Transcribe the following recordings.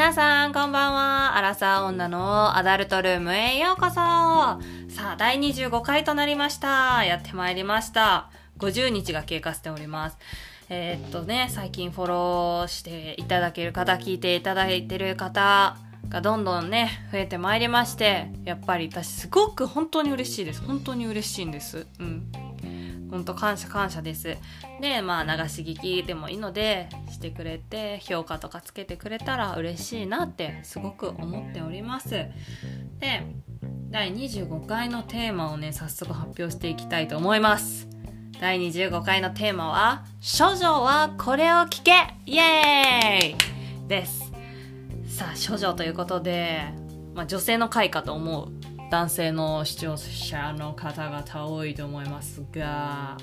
皆さん、こんばんは。アラサー女のアダルトルームへようこそ。さあ、第25回となりました。やってまいりました。50日が経過しております。えーっとね、最近フォローしていただける方、聞いていただいてる方がどんどんね、増えてまいりまして、やっぱり私すごく本当に嬉しいです。本当に嬉しいんです。うん。本当感謝感謝です。で、まあ流し聞きでもいいのでしてくれて評価とかつけてくれたら嬉しいなってすごく思っております。で、第25回のテーマをね、早速発表していきたいと思います。第25回のテーマは、処女はこれを聞けイエーイです。さあ、処女ということで、まあ女性の回かと思う男性の視聴者の方々多いと思いますが、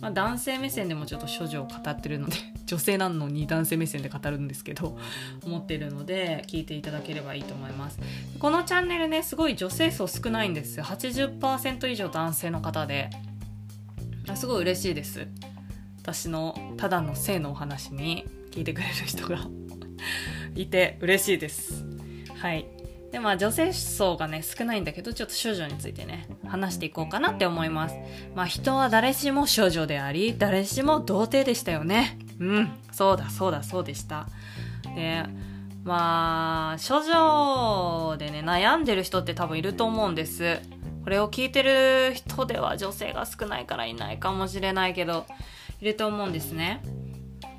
まあ、男性目線でもちょっと処女を語ってるので 女性なのに男性目線で語るんですけど思ってるので聞いていただければいいと思います。このチャンネルねすごい女性層少ないんです。80%以上男性の方ですごい嬉しいです。私のただの性のお話に聞いてくれる人が いて嬉しいです。はい。でまあ女性層がね少ないんだけどちょっと少女についてね話していこうかなって思います。まあ人は誰しも少女であり誰しも童貞でしたよね。うんそうだそうだそうでした。でまあ少女でね悩んでる人って多分いると思うんです。これを聞いてる人では女性が少ないからいないかもしれないけどいると思うんですね。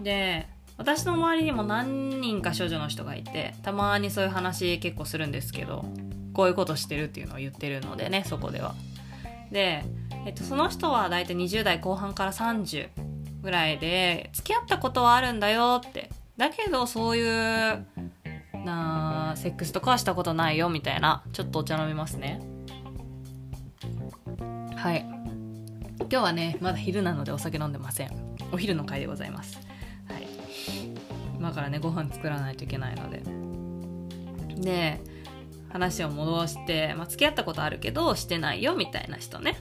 で私の周りにも何人か少女の人がいてたまにそういう話結構するんですけどこういうことしてるっていうのを言ってるのでねそこでは。で、えっと、その人は大体20代後半から30ぐらいで付き合ったことはあるんだよって。だけどそういうなセックスとかはしたことないよみたいなちょっとお茶飲みますね。はい。今日はねまだ昼なのでお酒飲んでません。お昼の会でございます。今からねご飯作らないといけないので。で話を戻して、まあ、付き合ったことあるけどしてないよみたいな人ね。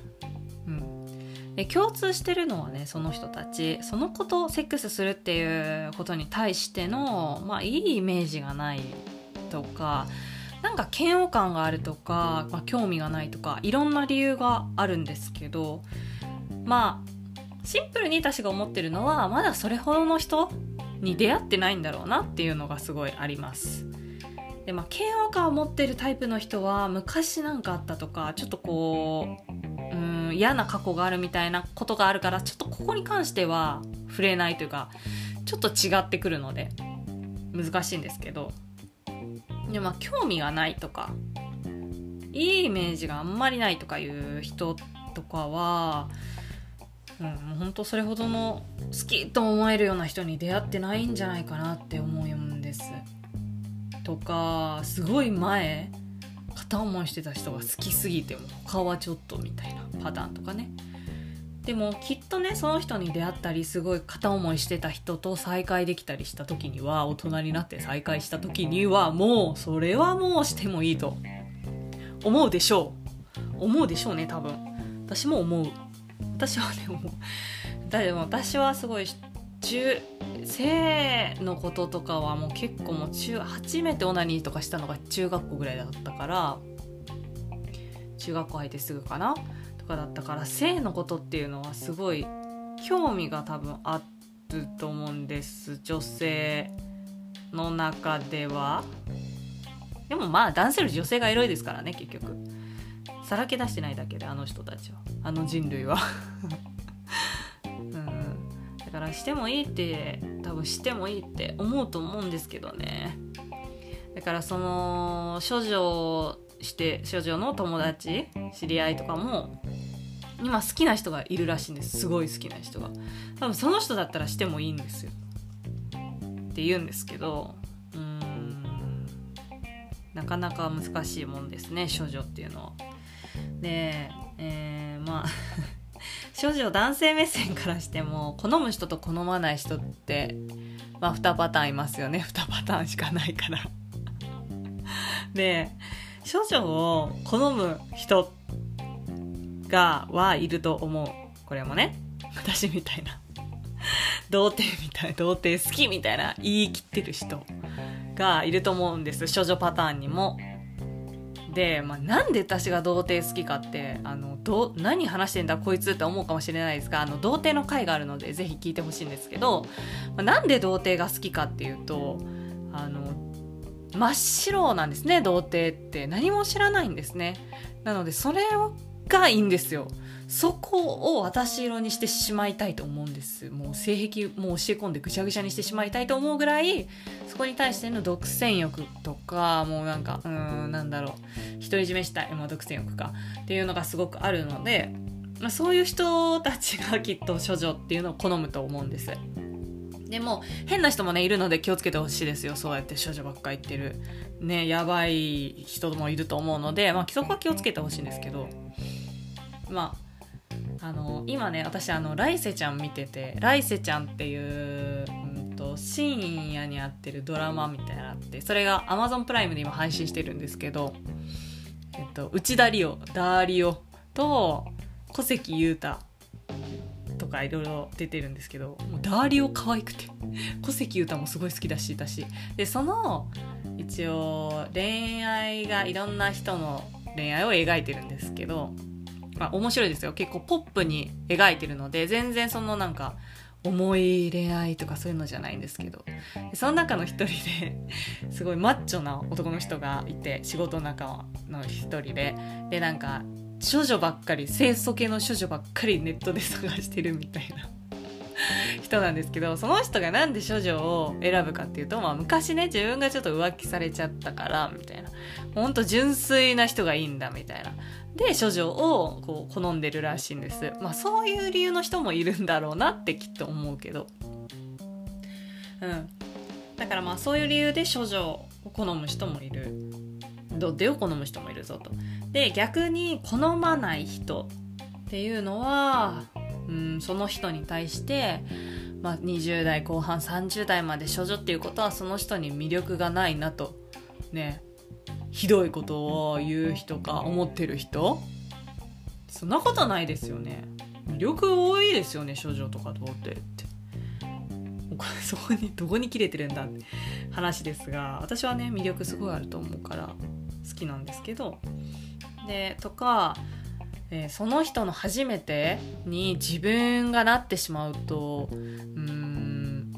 うん。で共通してるのはねその人たち。そのことセックスするっていうことに対してのまあいいイメージがないとかなんか嫌悪感があるとか、まあ、興味がないとかいろんな理由があるんですけどまあシンプルに私が思ってるのはまだそれほどの人に出会ってないんだろうなっていうのがすごいあります。でまあ嫌悪感を持ってるタイプの人は昔なんかあったとかちょっとこううん嫌な過去があるみたいなことがあるからちょっとここに関しては触れないというかちょっと違ってくるので難しいんですけどでまあ興味がないとかいいイメージがあんまりないとかいう人とかはうん、もう本当それほどの好きと思えるような人に出会ってないんじゃないかなって思うんです。とかすごい前片思いしてた人が好きすぎても他はちょっとみたいなパターンとかね。でもきっとねその人に出会ったりすごい片思いしてた人と再会できたりした時には大人になって再会した時にはもうそれはもうしてもいいと思うでしょう思うでしょうね多分私も思う私はねもうだでも私はすごい中性のこととかはもう結構もう中初めてオナニーとかしたのが中学校ぐらいだったから中学校入ってすぐかなとかだったから性のことっていうのはすごい興味が多分あると思うんです女性の中では。でもまあ男性より女性がエロいですからね結局。さらけ出してないだけであの人たちは。あの人類は。うんだからしてもいいって多分してもいいって思うと思うんですけどね。だからその処女をして処女の友達知り合いとかも今好きな人がいるらしいんです。すごい好きな人が。多分その人だったらしてもいいんですよ。って言うんですけどうーん。なかなか難しいもんですね処女っていうのは。で、えー、まあ 少女男性目線からしても好む人と好まない人ってまあ2パターンいますよね。2パターンしかないから。で少女を好む人がはいると思う。これもね私みたいな。童貞みたい童貞好きみたいな言い切ってる人がいると思うんです。処女パターンにも。で、まあ、なんで私が童貞好きかってあのど何話してんだこいつって思うかもしれないですがあの童貞の回があるのでぜひ聞いてほしいんですけど、まあ、なんで童貞が好きかっていうとあの真っ白なんですね童貞って。何も知らないんですね。なのでそれがいいんですよ。そこを私色にしてしまいたいと思うんです。もう性癖もう教え込んでぐしゃぐしゃにしてしまいたいと思うぐらいそこに対しての独占欲とかもうなんかうんなんだろう。独り占めしたい、まあ、独占欲か。っていうのがすごくあるので、まあ、そういう人たちがきっと処女っていうのを好むと思うんです。でも変な人もねいるので気をつけてほしいですよ。そうやって処女ばっか言ってる。ねやばい人もいると思うので、まあ、そこは気をつけてほしいんですけど。まああの今ね私あの来世ちゃん見てて来世ちゃんっていう、うんと、深夜にやってるドラマみたいなのあってそれが Amazon プライムで今配信してるんですけど、えっと、内田理央ダーリオと小関裕太とかいろいろ出てるんですけどもうダーリオ可愛くて小関裕太もすごい好きだしだし。でその一応恋愛がいろんな人の恋愛を描いてるんですけどまあ、面白いですよ。結構ポップに描いてるので全然そのなんか重い恋愛とかそういうのじゃないんですけど。その中の一人で すごいマッチョな男の人がいて仕事の中の一人で。でなんか処女ばっかり清楚系の処女ばっかりネットで探してるみたいな。人なんですけどその人がなんで処女を選ぶかっていうと、まあ、昔ね自分がちょっと浮気されちゃったからみたいな。ほんと純粋な人がいいんだみたいな。で処女をこう好んでるらしいんです。まあそういう理由の人もいるんだろうなってきっと思うけど。うん。だからまあそういう理由で処女を好む人もいる。童貞を好む人もいるぞと。で逆に好まない人っていうのはうんその人に対してまあ、20代後半30代まで処女っていうことはその人に魅力がないなとねひどいことを言う人か思ってる人。そんなことないですよね。魅力多いですよね少女とか童貞って そこにどこに切れてるんだって話ですが私はね魅力すごいあると思うから好きなんですけど。でとか、えー、その人の初めてに自分がなってしまうとうん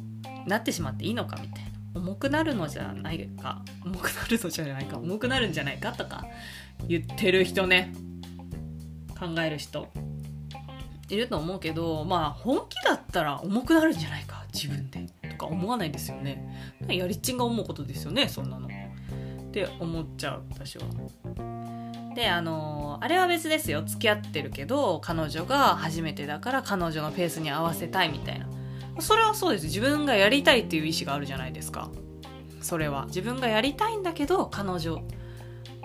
なってしまっていいのかみたいな。重くなるのじゃないか。重くなるのじゃないか。重くなるんじゃないかとか言ってる人ね。考える人いると思うけどまあ本気だったら重くなるんじゃないか。自分で。とか思わないですよね。やりちんが思うことですよねそんなの。って思っちゃう私は。であのあれは別ですよ。付き合ってるけど彼女が初めてだから彼女のペースに合わせたいみたいな。それはそうです。自分がやりたいっていう意思があるじゃないですか。それは。自分がやりたいんだけど彼女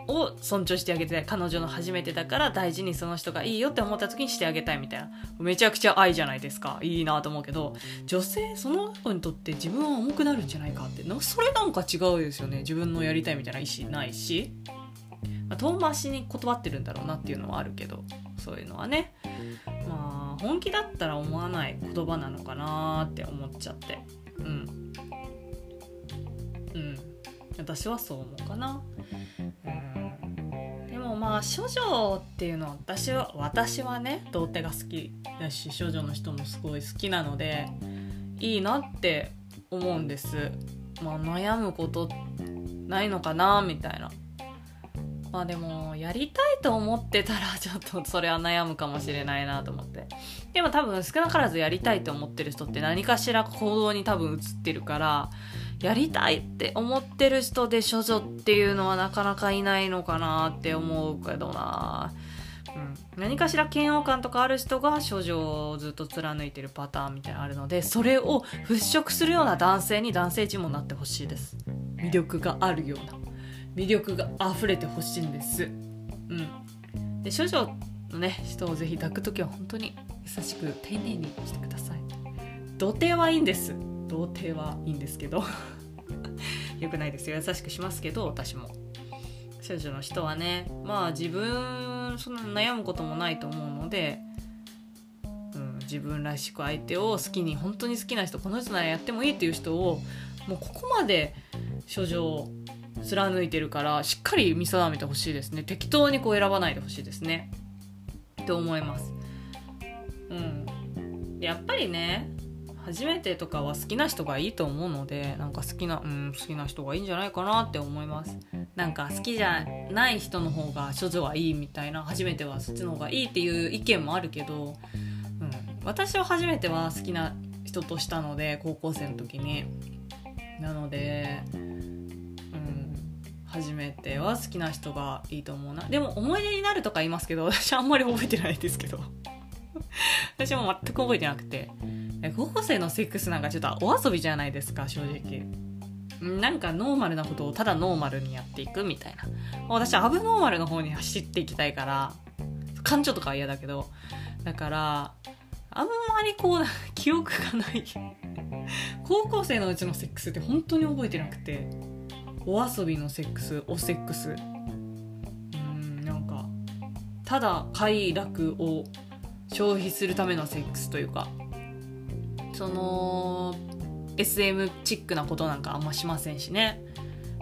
を尊重してあげて彼女の初めてだから大事にその人がいいよって思った時にしてあげたいみたいな。めちゃくちゃ愛じゃないですか。いいなと思うけど。女性その子にとって自分は重くなるんじゃないかって。それなんか違うですよね。自分のやりたいみたいな意思ないし、まあ、遠回しに断ってるんだろうなっていうのはあるけどそういうのはね。まあ本気だったら思わない言葉なのかなって思っちゃって。うん。うん。私はそう思うかな。うん。でもまあ処女っていうのは私は私はね童貞が好きだし処女の人もすごい好きなのでいいなって思うんです。まあ悩むことないのかなみたいな。まあでもやりたいと思ってたらちょっとそれは悩むかもしれないなと思って。でも多分少なからずやりたいと思ってる人って何かしら行動に多分映ってるからやりたいって思ってる人で処女っていうのはなかなかいないのかなって思うけどな。うん、何かしら嫌悪感とかある人が処女をずっと貫いてるパターンみたいなのあるのでそれを払拭するような男性に男性陣もなってほしいです。魅力があるような。魅力が溢れてほしいんです。うん。で処女のね人をぜひ抱く時は本当に優しく丁寧にしてください。土手はいいんです。童貞はいいんですけど。よくないですよ。優しくしますけど私も。少女の人はねまあ自分そんな悩むこともないと思うので、うん、自分らしく相手を好きに本当に好きな人この人ならやってもいいっていう人をもうここまで処女を貫いてるからしっかり見定めてほしいですね。適当にこう選ばないでほしいですね。と思います。うん。やっぱりね初めてとかは好きな人がいいと思うのでなんか好きなうん好きな人がいいんじゃないかなって思います。なんか好きじゃない人の方が処女はいいみたいな初めてはそっちの方がいいっていう意見もあるけど、うん、私は初めては好きな人としたので高校生の時に。なので初めては好きな人がいいと思うな。でも思い出になるとか言いますけど私あんまり覚えてないですけど。私も全く覚えてなくて。高校生のセックスなんかちょっとお遊びじゃないですか正直。なんかノーマルなことをただノーマルにやっていくみたいな。私アブノーマルの方に走っていきたいから感情とかは嫌だけど。だからあんまりこう 記憶がない。高校生のうちのセックスって本当に覚えてなくて。お遊びのセックスおセックス。うんなんかただ快楽を消費するためのセックスというかその SM チックなことなんかあんましませんしね。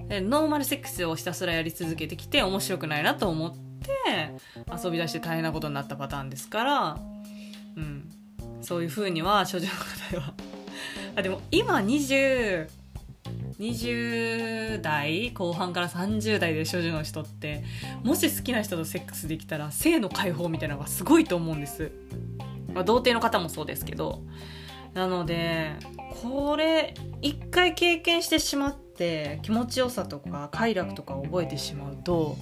ノーマルセックスをひたすらやり続けてきて面白くないなと思って遊び出して大変なことになったパターンですからうん。そういう風には少女の方では。あでも今20 20代後半から30代で少女の人ってもし好きな人とセックスできたら性の解放みたいなのがすごいと思うんです、まあ、童貞の方もそうですけど。なのでこれ一回経験してしまって気持ちよさとか快楽とかを覚えてしまうと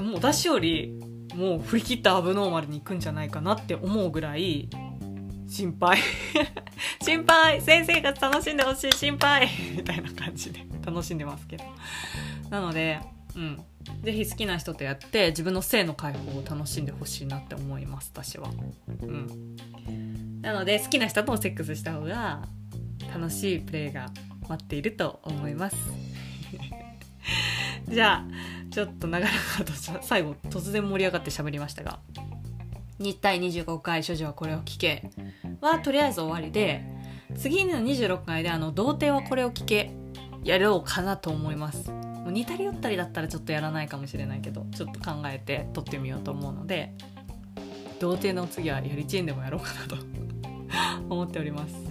もう私よりもう振り切ったアブノーマルに行くんじゃないかなって思うぐらい心配。心配。性生活楽しんでほしい心配。みたいな感じで。楽しんでますけど。なのでうん。是非好きな人とやって自分の性の解放を楽しんでほしいなって思います私は。うん。なので好きな人ともセックスした方が楽しいプレイが待っていると思います。じゃあちょっと長々と最後突然盛り上がって喋りましたが。2対25回処女はこれを聞けはとりあえず終わりで次の26回であの童貞はこれを聞けやろうかなと思いますもう似たり寄ったりだったらちょっとやらないかもしれないけどちょっと考えて撮ってみようと思うので童貞の次はやりチェーンでもやろうかなと 思っております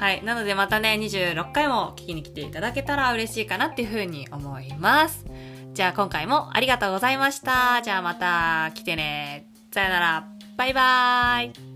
はい。なのでまたね、26回も聞きに来ていただけたら嬉しいかなっていうふうに思います。じゃあ今回もありがとうございました。じゃあまた来てね。さよなら。バイバーイ。